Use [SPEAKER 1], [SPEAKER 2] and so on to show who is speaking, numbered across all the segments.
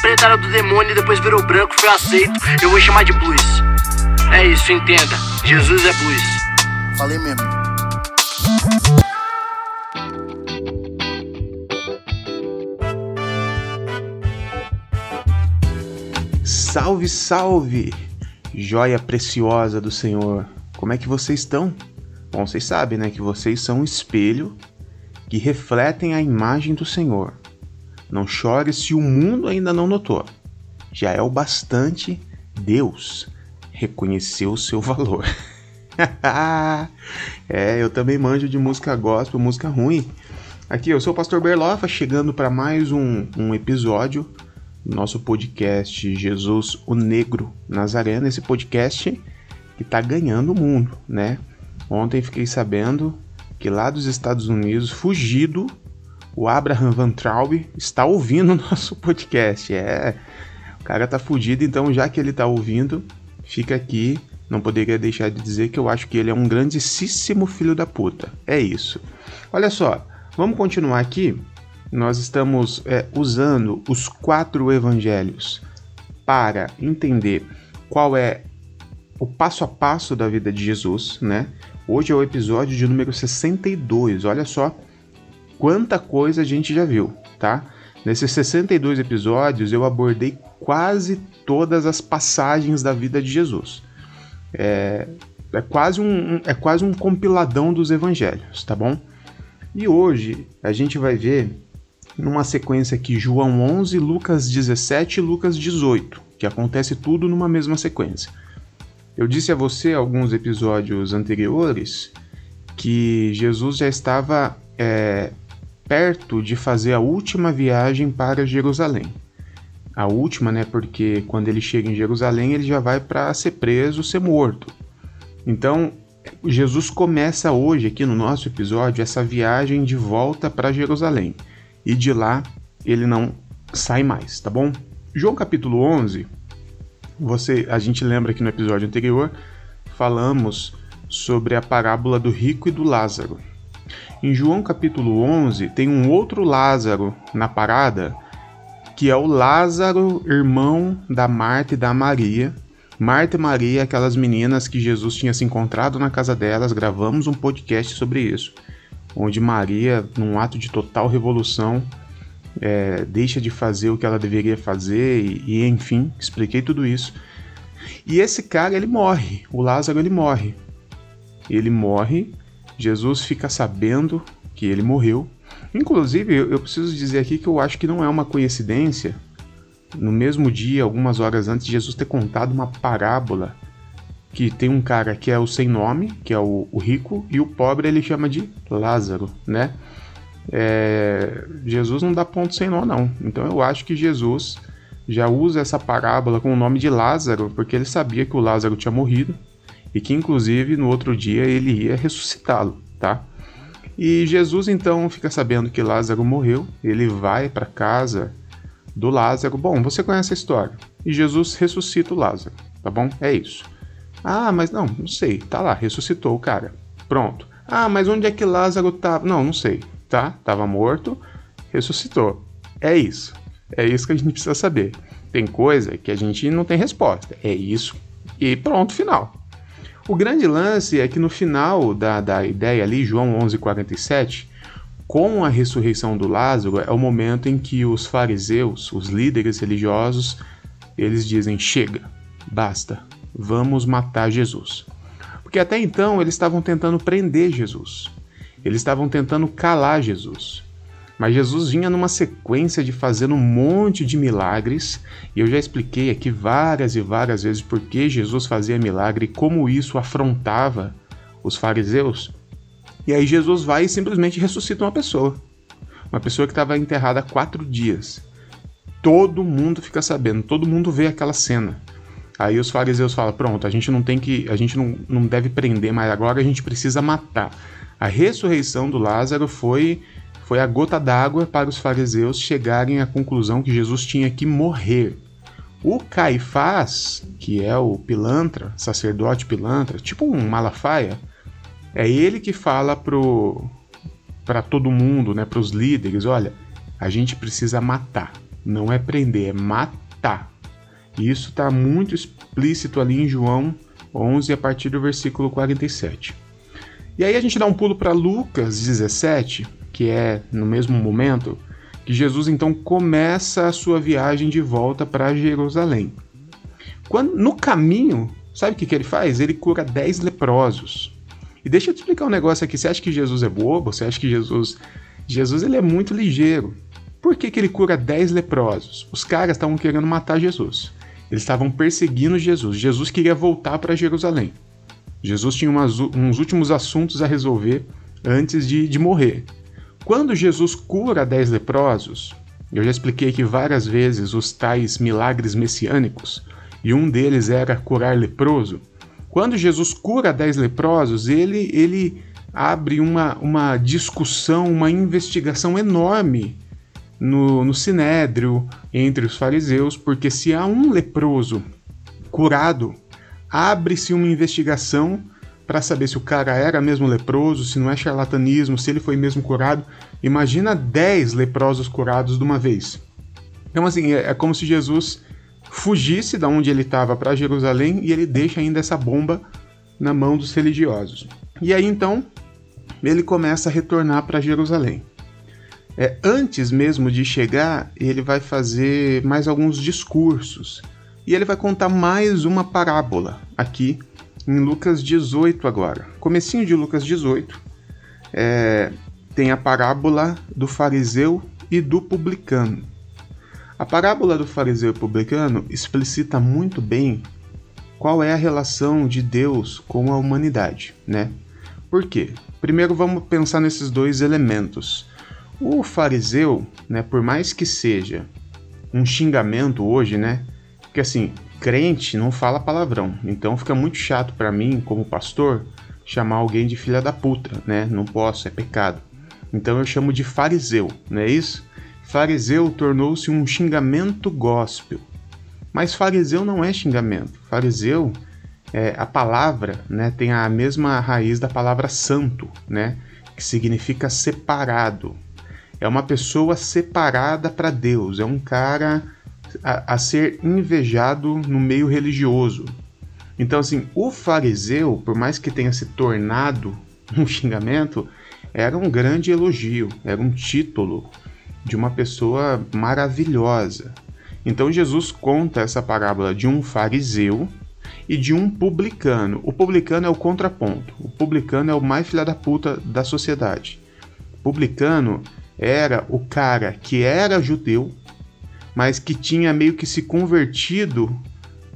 [SPEAKER 1] preta era do demônio e depois virou branco, foi aceito. Eu vou chamar de blues. É isso, entenda. Jesus é blues.
[SPEAKER 2] Falei mesmo.
[SPEAKER 3] Salve, salve! Joia preciosa do Senhor. Como é que vocês estão? Bom, vocês sabem, né, que vocês são um espelho que refletem a imagem do Senhor. Não chore se o mundo ainda não notou. Já é o bastante Deus reconheceu o seu valor. é, eu também manjo de música gospel, música ruim. Aqui, eu sou o Pastor Berlofa, chegando para mais um, um episódio do nosso podcast Jesus o Negro Nazareno. Esse podcast que está ganhando o mundo, né? Ontem fiquei sabendo que lá dos Estados Unidos, fugido, o Abraham Van Traub está ouvindo o nosso podcast. É, o cara tá fugido, então já que ele tá ouvindo, fica aqui. Não poderia deixar de dizer que eu acho que ele é um grandíssimo filho da puta. É isso. Olha só, vamos continuar aqui. Nós estamos é, usando os quatro evangelhos para entender qual é o passo a passo da vida de Jesus, né? Hoje é o episódio de número 62. Olha só quanta coisa a gente já viu, tá? Nesses 62 episódios eu abordei quase todas as passagens da vida de Jesus. É, é, quase um, é quase um compiladão dos evangelhos, tá bom? E hoje a gente vai ver numa sequência aqui João 11, Lucas 17 e Lucas 18, que acontece tudo numa mesma sequência. Eu disse a você alguns episódios anteriores que Jesus já estava é, perto de fazer a última viagem para Jerusalém. A última, né? Porque quando ele chega em Jerusalém, ele já vai para ser preso, ser morto. Então, Jesus começa hoje, aqui no nosso episódio, essa viagem de volta para Jerusalém. E de lá ele não sai mais, tá bom? João capítulo 11, você, a gente lembra que no episódio anterior falamos sobre a parábola do rico e do Lázaro. Em João capítulo 11 tem um outro Lázaro na parada, que é o Lázaro, irmão da Marta e da Maria. Marta e Maria, aquelas meninas que Jesus tinha se encontrado na casa delas, gravamos um podcast sobre isso, onde Maria, num ato de total revolução, é, deixa de fazer o que ela deveria fazer e, e, enfim, expliquei tudo isso. E esse cara ele morre, o Lázaro ele morre. Ele morre Jesus fica sabendo que ele morreu. Inclusive, eu preciso dizer aqui que eu acho que não é uma coincidência. No mesmo dia, algumas horas antes, Jesus ter contado uma parábola que tem um cara que é o sem nome, que é o, o rico, e o pobre ele chama de Lázaro, né? É, Jesus não dá ponto sem nó, não. Então eu acho que Jesus já usa essa parábola com o nome de Lázaro, porque ele sabia que o Lázaro tinha morrido e que inclusive no outro dia ele ia ressuscitá-lo, tá? E Jesus então fica sabendo que Lázaro morreu, ele vai para casa do Lázaro. Bom, você conhece a história. E Jesus ressuscita o Lázaro, tá bom? É isso. Ah, mas não, não sei. Tá lá, ressuscitou o cara. Pronto. Ah, mas onde é que Lázaro tava? Não, não sei. Tá? Tava morto, ressuscitou. É isso. É isso que a gente precisa saber. Tem coisa que a gente não tem resposta. É isso e pronto, final. O grande lance é que no final da, da ideia ali, João 11,47, com a ressurreição do Lázaro, é o momento em que os fariseus, os líderes religiosos, eles dizem: chega, basta, vamos matar Jesus. Porque até então eles estavam tentando prender Jesus, eles estavam tentando calar Jesus. Mas Jesus vinha numa sequência de fazendo um monte de milagres, e eu já expliquei aqui várias e várias vezes por que Jesus fazia milagre e como isso afrontava os fariseus. E aí Jesus vai e simplesmente ressuscita uma pessoa. Uma pessoa que estava enterrada há quatro dias. Todo mundo fica sabendo, todo mundo vê aquela cena. Aí os fariseus falam: pronto, a gente não tem que. A gente não, não deve prender, mas agora a gente precisa matar. A ressurreição do Lázaro foi foi a gota d'água para os fariseus chegarem à conclusão que Jesus tinha que morrer. O Caifás, que é o pilantra, sacerdote pilantra, tipo um Malafaia, é ele que fala pro para todo mundo, né, para os líderes, olha, a gente precisa matar. não é prender, é matar. E isso está muito explícito ali em João 11, a partir do versículo 47. E aí a gente dá um pulo para Lucas 17, que é no mesmo momento que Jesus então começa a sua viagem de volta para Jerusalém. Quando, no caminho, sabe o que, que ele faz? Ele cura 10 leprosos. E deixa eu te explicar um negócio aqui. Você acha que Jesus é bobo? Você acha que Jesus. Jesus ele é muito ligeiro. Por que, que ele cura 10 leprosos? Os caras estavam querendo matar Jesus. Eles estavam perseguindo Jesus. Jesus queria voltar para Jerusalém. Jesus tinha umas, uns últimos assuntos a resolver antes de, de morrer. Quando Jesus cura 10 leprosos, eu já expliquei aqui várias vezes os tais milagres messiânicos, e um deles era curar leproso. Quando Jesus cura 10 leprosos, ele, ele abre uma, uma discussão, uma investigação enorme no, no sinédrio entre os fariseus, porque se há um leproso curado, abre-se uma investigação para saber se o cara era mesmo leproso, se não é charlatanismo, se ele foi mesmo curado. Imagina 10 leprosos curados de uma vez. Então, assim, é, é como se Jesus fugisse da onde ele estava para Jerusalém e ele deixa ainda essa bomba na mão dos religiosos. E aí então ele começa a retornar para Jerusalém. É, antes mesmo de chegar, ele vai fazer mais alguns discursos e ele vai contar mais uma parábola aqui em Lucas 18 agora. Comecinho de Lucas 18 é, tem a parábola do fariseu e do publicano. A parábola do fariseu e publicano explicita muito bem qual é a relação de Deus com a humanidade, né? Por quê? Primeiro vamos pensar nesses dois elementos. O fariseu, né, por mais que seja um xingamento hoje, né? Porque assim, crente não fala palavrão, então fica muito chato para mim, como pastor, chamar alguém de filha da puta, né? Não posso, é pecado. Então eu chamo de fariseu, não é isso? Fariseu tornou-se um xingamento gospel. Mas fariseu não é xingamento. Fariseu, é, a palavra, né, tem a mesma raiz da palavra santo, né, que significa separado é uma pessoa separada para Deus, é um cara a, a, ser invejado no meio religioso. Então, assim, o fariseu, por mais que tenha se tornado um xingamento, era um grande elogio, era um título de uma pessoa maravilhosa. Então, Jesus conta essa parábola de um fariseu e de um publicano. O publicano é o contraponto. O publicano é o mais filha da puta da sociedade. O publicano era o cara que era judeu, mas que tinha meio que se convertido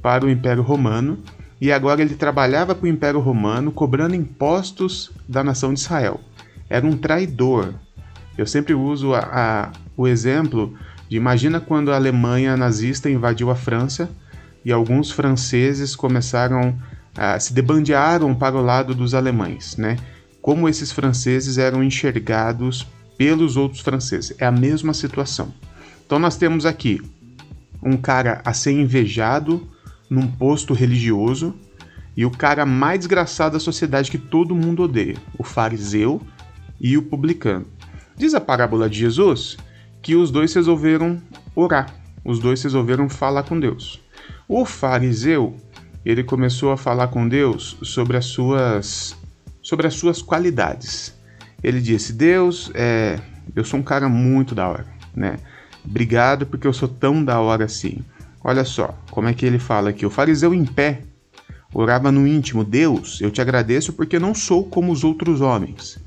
[SPEAKER 3] para o Império Romano e agora ele trabalhava para o Império Romano cobrando impostos da nação de Israel. Era um traidor. Eu sempre uso a, a, o exemplo de imagina quando a Alemanha nazista invadiu a França e alguns franceses começaram a se debandearam para o lado dos alemães, né? Como esses franceses eram enxergados pelos outros franceses. É a mesma situação. Então nós temos aqui um cara a ser invejado num posto religioso e o cara mais desgraçado da sociedade que todo mundo odeia, o fariseu e o publicano. Diz a parábola de Jesus que os dois resolveram orar, os dois resolveram falar com Deus. O fariseu, ele começou a falar com Deus sobre as suas sobre as suas qualidades. Ele disse: Deus, é, eu sou um cara muito da hora, né? Obrigado porque eu sou tão da hora assim. Olha só, como é que ele fala aqui: o fariseu em pé orava no íntimo: Deus, eu te agradeço porque não sou como os outros homens,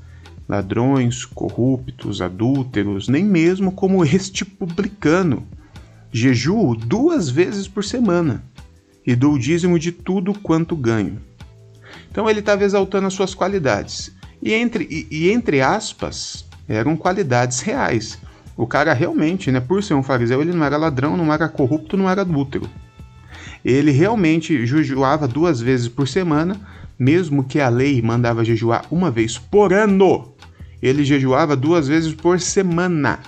[SPEAKER 3] ladrões, corruptos, adúlteros, nem mesmo como este publicano. Jejuo duas vezes por semana e dou o dízimo de tudo quanto ganho. Então ele estava exaltando as suas qualidades. E entre, e, e entre aspas, eram qualidades reais. O cara realmente, né, por ser um fariseu, ele não era ladrão, não era corrupto, não era adúltero. Ele realmente jejuava duas vezes por semana, mesmo que a lei mandava jejuar uma vez por ano. Ele jejuava duas vezes por semana.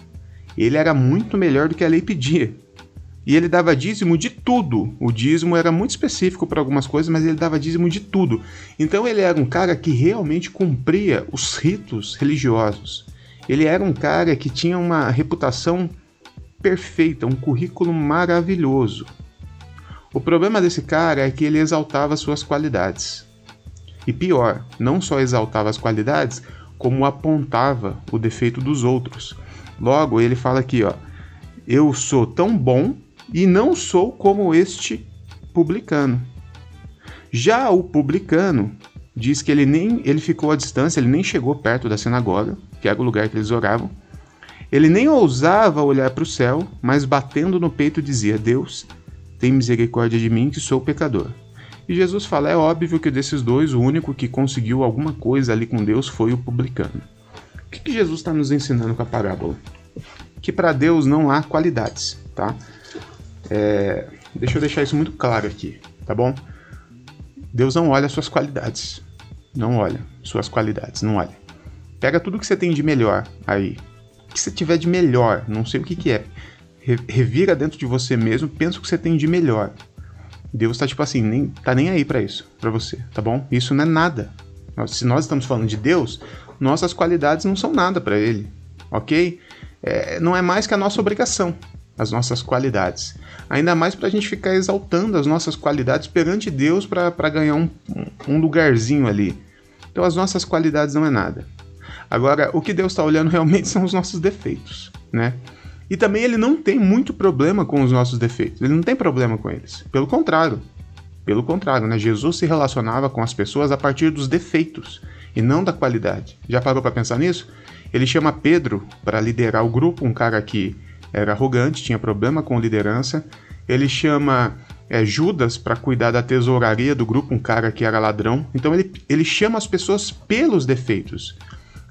[SPEAKER 3] Ele era muito melhor do que a lei pedia. E ele dava dízimo de tudo. O dízimo era muito específico para algumas coisas, mas ele dava dízimo de tudo. Então ele era um cara que realmente cumpria os ritos religiosos. Ele era um cara que tinha uma reputação perfeita, um currículo maravilhoso. O problema desse cara é que ele exaltava suas qualidades. E pior, não só exaltava as qualidades, como apontava o defeito dos outros. Logo, ele fala aqui, ó: Eu sou tão bom e não sou como este publicano. Já o publicano diz que ele nem ele ficou à distância, ele nem chegou perto da sinagoga, que era o lugar que eles oravam. Ele nem ousava olhar para o céu, mas batendo no peito dizia: Deus, tem misericórdia de mim que sou pecador. E Jesus fala: é óbvio que desses dois, o único que conseguiu alguma coisa ali com Deus foi o publicano. O que, que Jesus está nos ensinando com a parábola? Que para Deus não há qualidades, tá? É, deixa eu deixar isso muito claro aqui, tá bom? Deus não olha suas qualidades. Não olha suas qualidades, não olha. Pega tudo que você tem de melhor aí. O que você tiver de melhor, não sei o que, que é. Revira dentro de você mesmo, pensa o que você tem de melhor. Deus tá tipo assim, nem, tá nem aí para isso, para você, tá bom? Isso não é nada. Se nós estamos falando de Deus, nossas qualidades não são nada para Ele, ok? É, não é mais que a nossa obrigação, as nossas qualidades. Ainda mais para a gente ficar exaltando as nossas qualidades perante Deus para ganhar um, um lugarzinho ali. Então as nossas qualidades não é nada. Agora, o que Deus está olhando realmente são os nossos defeitos, né? E também ele não tem muito problema com os nossos defeitos, ele não tem problema com eles. Pelo contrário, pelo contrário, né? Jesus se relacionava com as pessoas a partir dos defeitos e não da qualidade. Já parou para pensar nisso? Ele chama Pedro para liderar o grupo, um cara que era arrogante, tinha problema com liderança. Ele chama é, Judas para cuidar da tesouraria do grupo, um cara que era ladrão. Então ele, ele chama as pessoas pelos defeitos.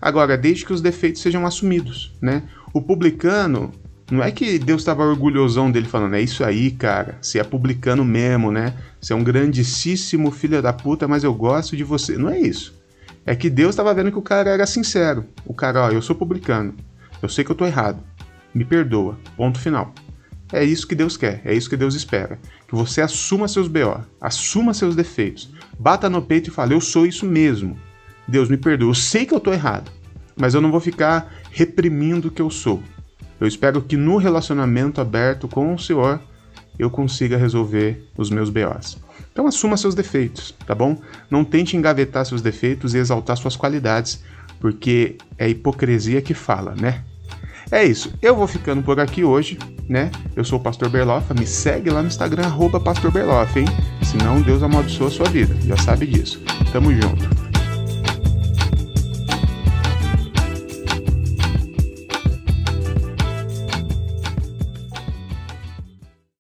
[SPEAKER 3] Agora, desde que os defeitos sejam assumidos, né? O publicano não é que Deus estava orgulhosão dele falando, é isso aí, cara, você é publicano mesmo, né? Você é um grandíssimo filho da puta, mas eu gosto de você. Não é isso. É que Deus estava vendo que o cara era sincero. O cara, ó, eu sou publicano. Eu sei que eu tô errado. Me perdoa. Ponto final. É isso que Deus quer, é isso que Deus espera. Que você assuma seus BO, assuma seus defeitos, bata no peito e fale: Eu sou isso mesmo. Deus me perdoa, eu sei que eu tô errado, mas eu não vou ficar reprimindo o que eu sou. Eu espero que no relacionamento aberto com o Senhor eu consiga resolver os meus BOs. Então assuma seus defeitos, tá bom? Não tente engavetar seus defeitos e exaltar suas qualidades, porque é hipocrisia que fala, né? É isso. Eu vou ficando por aqui hoje, né? Eu sou o Pastor Berlofa, me segue lá no Instagram, arroba Pastor Berlofa, hein? Senão Deus amaldiçoa a sua vida, já sabe disso. Tamo junto.